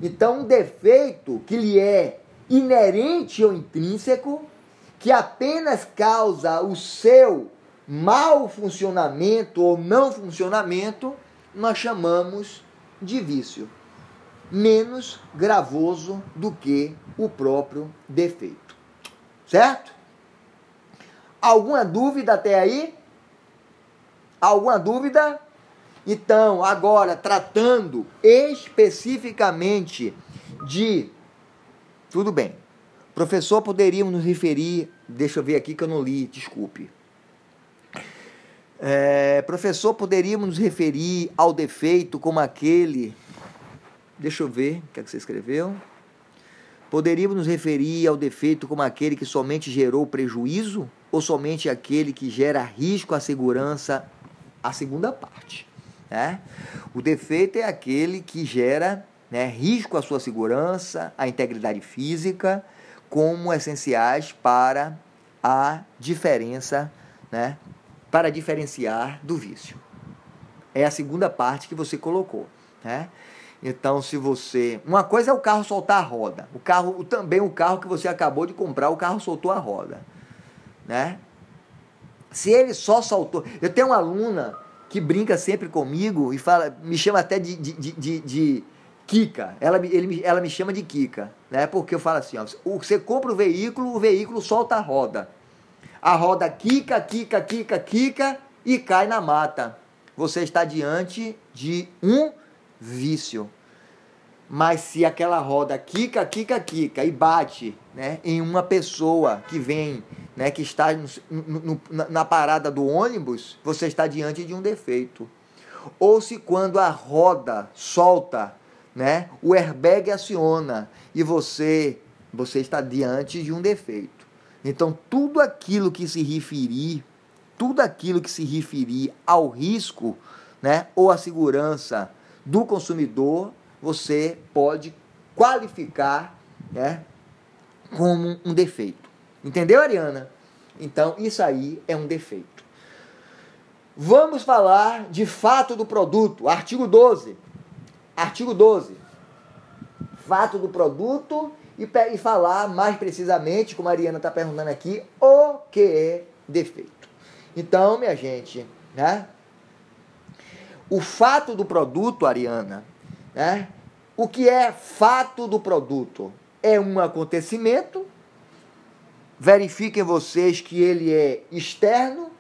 Speaker 1: Então, um defeito que lhe é inerente ou intrínseco, que apenas causa o seu mau funcionamento ou não funcionamento, nós chamamos de vício. Menos gravoso do que o próprio defeito. Certo? Alguma dúvida até aí? Alguma dúvida? Então, agora, tratando especificamente de. Tudo bem. Professor, poderíamos nos referir. Deixa eu ver aqui que eu não li, desculpe. É, professor, poderíamos nos referir ao defeito como aquele. Deixa eu ver o que, é que você escreveu. Poderíamos nos referir ao defeito como aquele que somente gerou prejuízo ou somente aquele que gera risco à segurança a segunda parte. Né? O defeito é aquele que gera né, risco à sua segurança, à integridade física, como essenciais para a diferença, né, para diferenciar do vício. É a segunda parte que você colocou. Né? Então, se você. Uma coisa é o carro soltar a roda. O carro, também o carro que você acabou de comprar, o carro soltou a roda. Né? Se ele só soltou. Eu tenho uma aluna que brinca sempre comigo e fala, me chama até de, de, de, de, de Kika. Ela, ele, ela me chama de Kika, né? Porque eu falo assim, ó, você compra o veículo, o veículo solta a roda. A roda quica, quica, quica, quica e cai na mata. Você está diante de um vício. Mas se aquela roda quica, quica, quica e bate né, em uma pessoa que vem, né, que está no, no, na parada do ônibus, você está diante de um defeito. Ou se quando a roda solta, né, o airbag aciona e você, você está diante de um defeito. Então, tudo aquilo que se referir, tudo aquilo que se referir ao risco né, ou à segurança do consumidor você pode qualificar né, como um defeito. Entendeu, Ariana? Então, isso aí é um defeito. Vamos falar de fato do produto, artigo 12. Artigo 12. Fato do produto e, e falar mais precisamente, como a Ariana está perguntando aqui, o que é defeito. Então, minha gente, né? O fato do produto, Ariana, né? O que é fato do produto? É um acontecimento. Verifiquem vocês que ele é externo,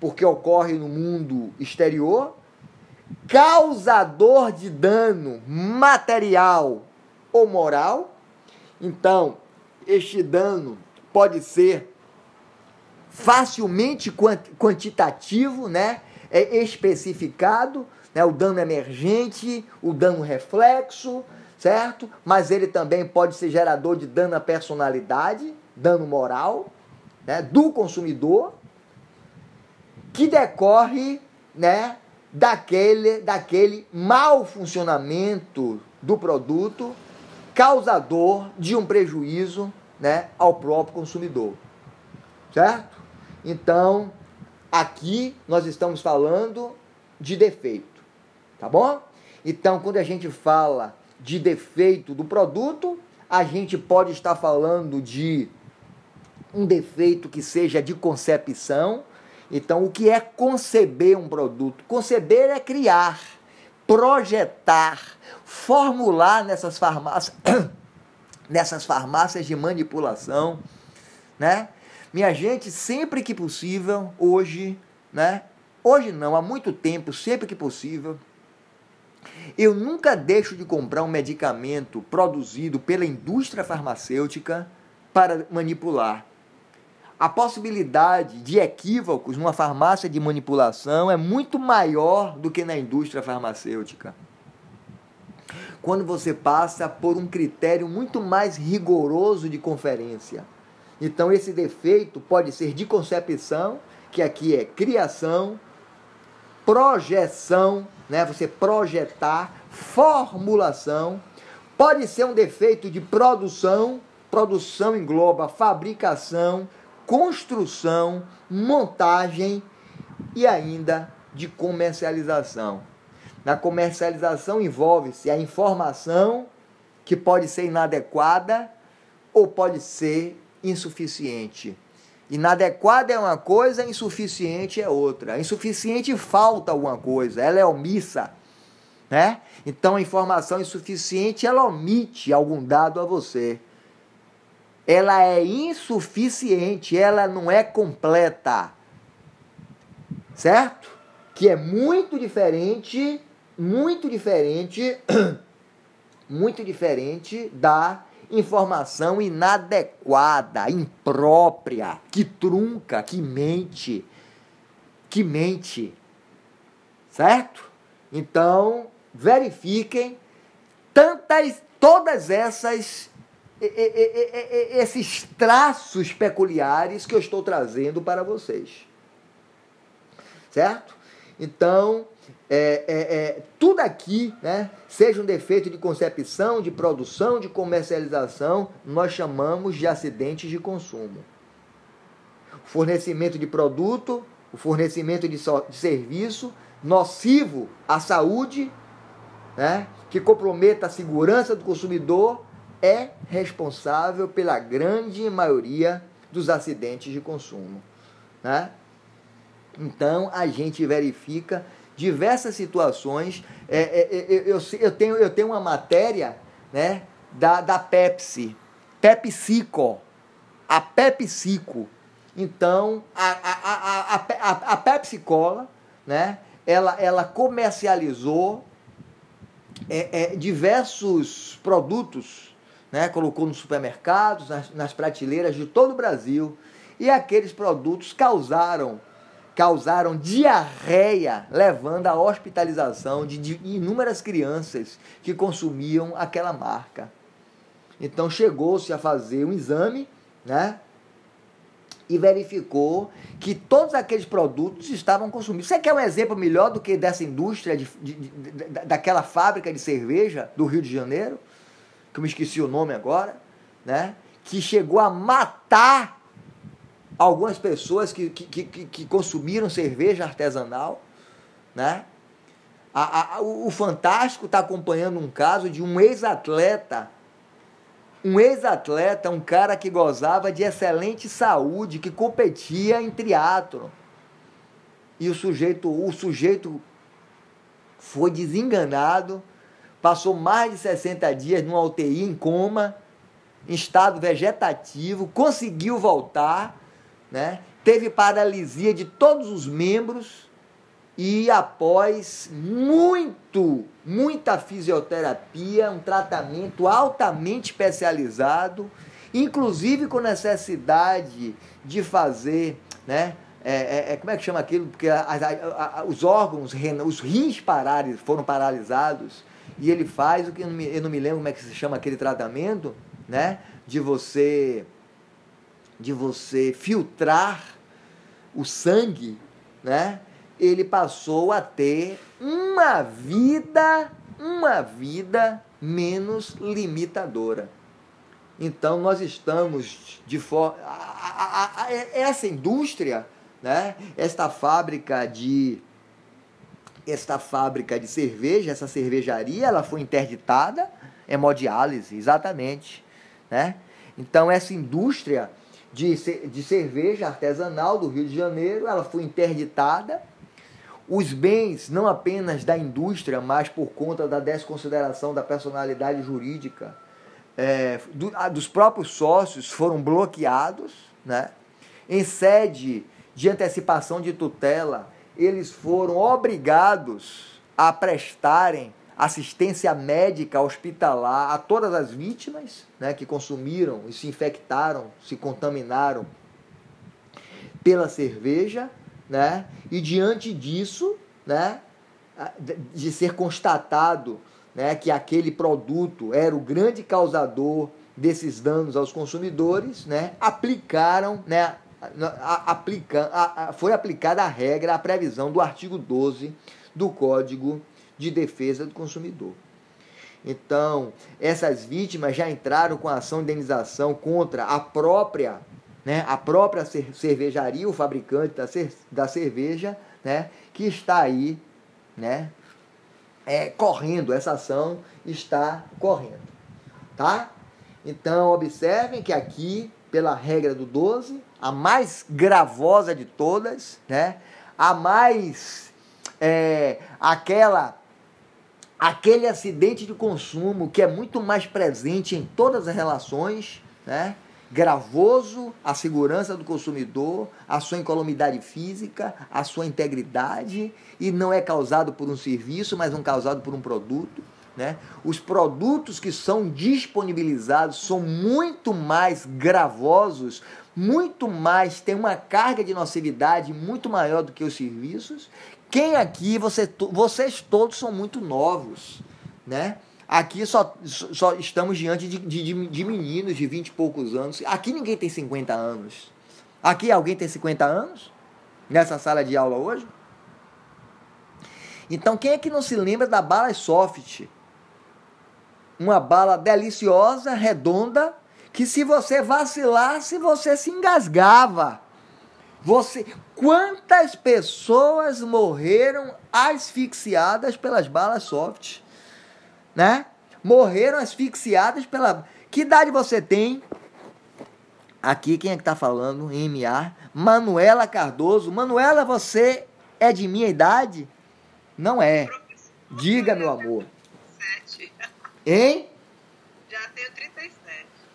Speaker 1: porque ocorre no mundo exterior, causador de dano material ou moral. Então, este dano pode ser facilmente quantitativo, né? É especificado, né? O dano emergente, o dano reflexo, certo? Mas ele também pode ser gerador de dano à personalidade, dano moral, né? Do consumidor, que decorre, né? Daquele, daquele mau funcionamento do produto causador de um prejuízo né, ao próprio consumidor. Certo? Então, aqui nós estamos falando de defeito. Tá bom? Então, quando a gente fala de defeito do produto, a gente pode estar falando de um defeito que seja de concepção. Então, o que é conceber um produto? Conceber é criar, projetar, formular nessas farmácias, nessas farmácias de manipulação, né? Minha gente, sempre que possível, hoje, né? Hoje não, há muito tempo, sempre que possível, eu nunca deixo de comprar um medicamento produzido pela indústria farmacêutica para manipular. A possibilidade de equívocos numa farmácia de manipulação é muito maior do que na indústria farmacêutica. Quando você passa por um critério muito mais rigoroso de conferência. Então, esse defeito pode ser de concepção, que aqui é criação, projeção, né? Você projetar, formulação. Pode ser um defeito de produção, produção engloba fabricação, construção, montagem e ainda de comercialização. Na comercialização envolve-se a informação que pode ser inadequada ou pode ser insuficiente. Inadequada é uma coisa, insuficiente é outra. Insuficiente falta alguma coisa, ela é omissa. Né? Então a informação insuficiente ela omite algum dado a você. Ela é insuficiente, ela não é completa. Certo? Que é muito diferente, muito diferente, muito diferente da informação inadequada, imprópria, que trunca, que mente, que mente. Certo? Então, verifiquem tantas todas essas esses traços peculiares que eu estou trazendo para vocês. Certo? Então, é, é, é, tudo aqui, né, seja um defeito de concepção, de produção, de comercialização, nós chamamos de acidentes de consumo. Fornecimento de produto, o fornecimento de, so, de serviço nocivo à saúde, né, que comprometa a segurança do consumidor, é responsável pela grande maioria dos acidentes de consumo. Né? Então a gente verifica diversas situações. É, é, é, eu, eu, tenho, eu tenho uma matéria né, da, da Pepsi, PepsiCo, a PepsiCo. Então, a, a, a, a, a Pepsi Cola, né, ela, ela comercializou é, é, diversos produtos, né, colocou nos supermercados, nas, nas prateleiras de todo o Brasil, e aqueles produtos causaram causaram diarreia, levando à hospitalização de, inúmeras crianças que consumiam aquela marca. Então chegou-se a fazer um exame, né? E verificou que todos aqueles produtos estavam consumidos. Você quer um exemplo melhor do que dessa indústria, de, de, de, daquela fábrica de cerveja do Rio de Janeiro, que eu me esqueci o nome agora, né? Que chegou a matar algumas pessoas que, que, que, que consumiram cerveja artesanal, né? A, a, o Fantástico está acompanhando um caso de um ex-atleta, um ex-atleta, um cara que gozava de excelente saúde, que competia em triatlo. E o sujeito, o sujeito foi desenganado, passou mais de 60 dias numa UTI em coma, em estado vegetativo, conseguiu voltar, né? teve paralisia de todos os membros e após muito, muita fisioterapia, um tratamento altamente especializado, inclusive com necessidade de fazer, né? É, é, é como é que chama aquilo? Porque a, a, a, os órgãos, os rins pararam, foram paralisados e ele faz o que eu não, me, eu não me lembro como é que se chama aquele tratamento, né? De você, de você filtrar o sangue, né? ele passou a ter uma vida, uma vida menos limitadora. Então nós estamos de forma essa indústria, né? Esta fábrica de esta fábrica de cerveja, essa cervejaria, ela foi interditada, hemodiálise, exatamente, né? Então essa indústria de, de cerveja artesanal do Rio de Janeiro, ela foi interditada os bens, não apenas da indústria, mas por conta da desconsideração da personalidade jurídica é, do, dos próprios sócios, foram bloqueados. Né? Em sede de antecipação de tutela, eles foram obrigados a prestarem assistência médica hospitalar a todas as vítimas né, que consumiram e se infectaram, se contaminaram pela cerveja né? E diante disso, né, de ser constatado, né, que aquele produto era o grande causador desses danos aos consumidores, né, aplicaram, né, aplica, foi aplicada a regra, a previsão do artigo 12 do Código de Defesa do Consumidor. Então, essas vítimas já entraram com a ação de indenização contra a própria né, a própria cervejaria, o fabricante da, cer da cerveja, né, que está aí né, é, correndo, essa ação está correndo. Tá? Então, observem que aqui, pela regra do 12, a mais gravosa de todas, né, a mais. É, aquela aquele acidente de consumo que é muito mais presente em todas as relações, né? gravoso a segurança do consumidor, a sua incolumidade física, a sua integridade, e não é causado por um serviço, mas não causado por um produto. Né? Os produtos que são disponibilizados são muito mais gravosos, muito mais, tem uma carga de nocividade muito maior do que os serviços. Quem aqui, você, vocês todos são muito novos, né? Aqui só, só estamos diante de, de, de meninos de 20 e poucos anos. Aqui ninguém tem 50 anos. Aqui alguém tem 50 anos? Nessa sala de aula hoje? Então, quem é que não se lembra da bala soft? Uma bala deliciosa, redonda, que se você vacilasse, você se engasgava. Você, quantas pessoas morreram asfixiadas pelas balas soft? né? Morreram asfixiadas pela. Que idade você tem? Aqui, quem é que tá falando? MA. Manuela Cardoso. Manuela, você é de minha idade? Não é. Diga, meu amor. Hein?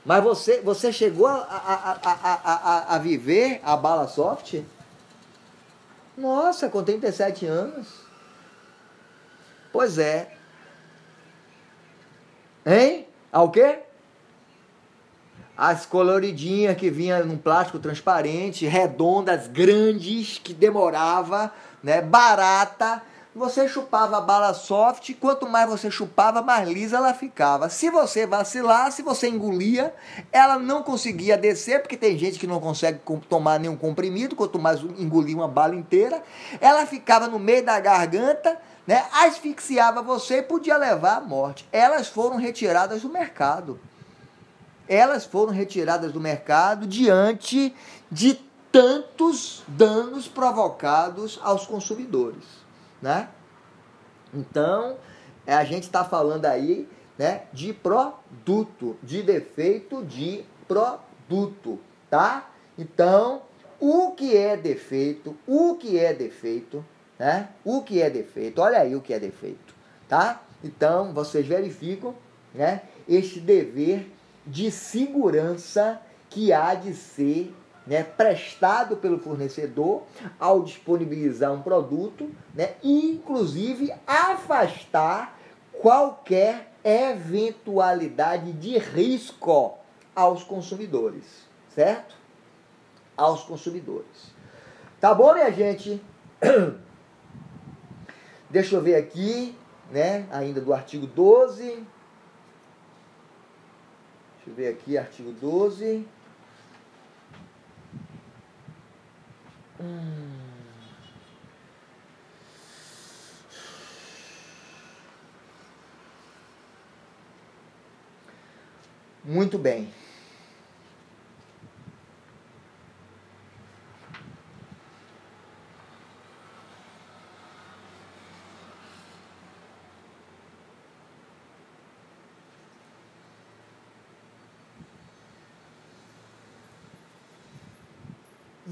Speaker 2: Já tenho 37.
Speaker 1: Mas você, você chegou a, a, a, a, a viver a bala soft? Nossa, com 37 anos. Pois é. Hein? Ao quê? As coloridinhas que vinha num plástico transparente, redondas, grandes, que demorava, né? Barata. Você chupava a bala soft, quanto mais você chupava, mais lisa ela ficava. Se você vacilar, se você engolia, ela não conseguia descer, porque tem gente que não consegue tomar nenhum comprimido, quanto mais engolir uma bala inteira, ela ficava no meio da garganta, né, asfixiava você e podia levar à morte. Elas foram retiradas do mercado. Elas foram retiradas do mercado diante de tantos danos provocados aos consumidores, né? Então, a gente está falando aí né, de produto, de defeito de produto, tá? Então, o que é defeito, o que é defeito, né? O que é defeito, olha aí o que é defeito, tá? Então, vocês verificam, né, este dever de segurança que há de ser né, prestado pelo fornecedor ao disponibilizar um produto, né, inclusive afastar qualquer eventualidade de risco aos consumidores, certo? Aos consumidores. Tá bom, minha gente? Deixa eu ver aqui, né, ainda do artigo 12. Deixa eu ver aqui, artigo 12. Muito bem.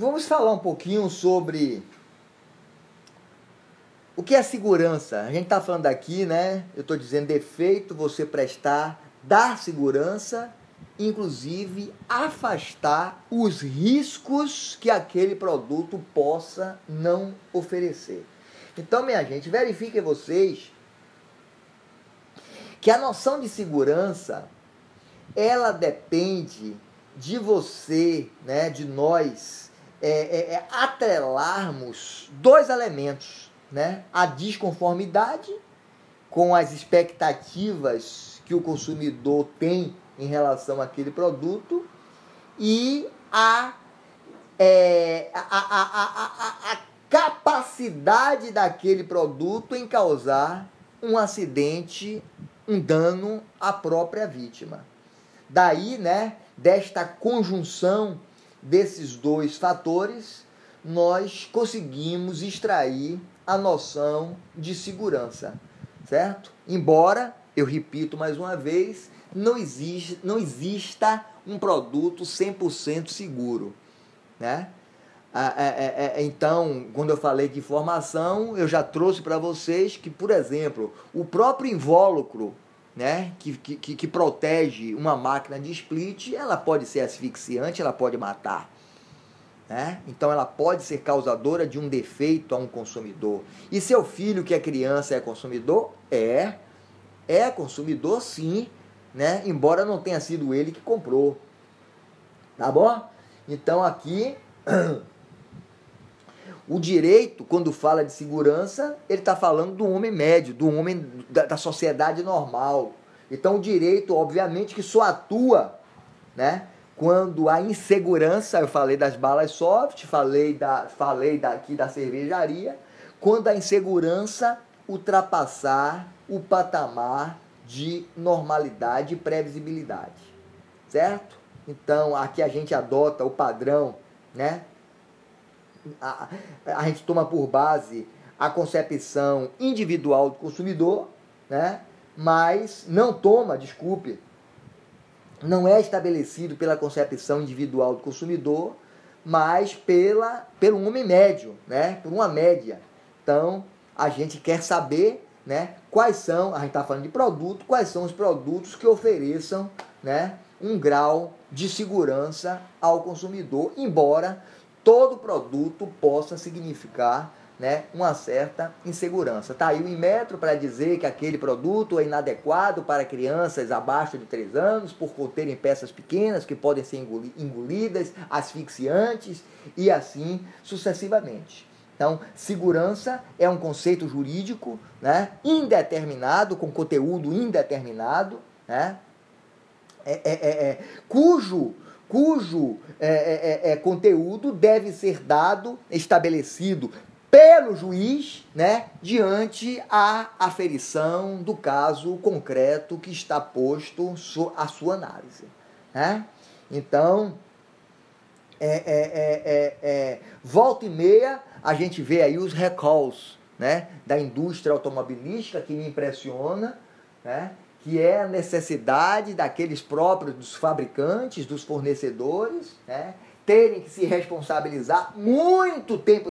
Speaker 1: Vamos falar um pouquinho sobre o que é segurança. A gente está falando aqui, né? Eu estou dizendo defeito, você prestar, dar segurança, inclusive afastar os riscos que aquele produto possa não oferecer. Então, minha gente, verifiquem vocês que a noção de segurança ela depende de você, né, de nós é, é, é atrelarmos dois elementos, né? A desconformidade com as expectativas que o consumidor tem em relação àquele produto e a, é, a, a, a, a capacidade daquele produto em causar um acidente, um dano à própria vítima. Daí, né, desta conjunção desses dois fatores, nós conseguimos extrair a noção de segurança, certo? Embora, eu repito mais uma vez, não, existe, não exista um produto 100% seguro, né? Então, quando eu falei de informação, eu já trouxe para vocês que, por exemplo, o próprio invólucro né, que, que, que protege uma máquina de split, ela pode ser asfixiante, ela pode matar. Né? Então ela pode ser causadora de um defeito a um consumidor. E seu filho, que é criança, é consumidor? É. É consumidor sim, né? embora não tenha sido ele que comprou. Tá bom? Então aqui O direito, quando fala de segurança, ele está falando do homem médio, do homem da, da, sociedade normal. Então, o direito, obviamente, que só atua né, quando a insegurança, eu falei das balas soft, falei, da, falei daqui da cervejaria, quando a insegurança ultrapassar o patamar de normalidade e previsibilidade. Certo? Então, aqui a gente adota o padrão né, a, a gente toma por base a concepção individual do consumidor, né? mas não toma, desculpe, não é estabelecido pela concepção individual do consumidor, mas pela, pelo homem médio, né? por uma média. Então, a gente quer saber né, quais são, a gente está falando de produto, quais são os produtos que ofereçam né, um grau de segurança ao consumidor, embora todo produto possa significar né, uma certa insegurança. Tá aí o Inmetro para dizer que aquele produto é inadequado para crianças abaixo de 3 anos por conterem peças pequenas que podem ser engolidas, asfixiantes e assim sucessivamente. Então, segurança é um conceito jurídico né, indeterminado, com conteúdo indeterminado, né, é, é, é, é cujo cujo é, é, é, é, conteúdo deve ser dado, estabelecido pelo juiz, né, diante a aferição do caso concreto que está posto à sua análise. Né? Então, é, é, volta e meia a gente vê aí os recalls né, da indústria automobilística que me impressiona, né, que é a necessidade daqueles próprios dos fabricantes, dos fornecedores, né, terem que se responsabilizar muito tempo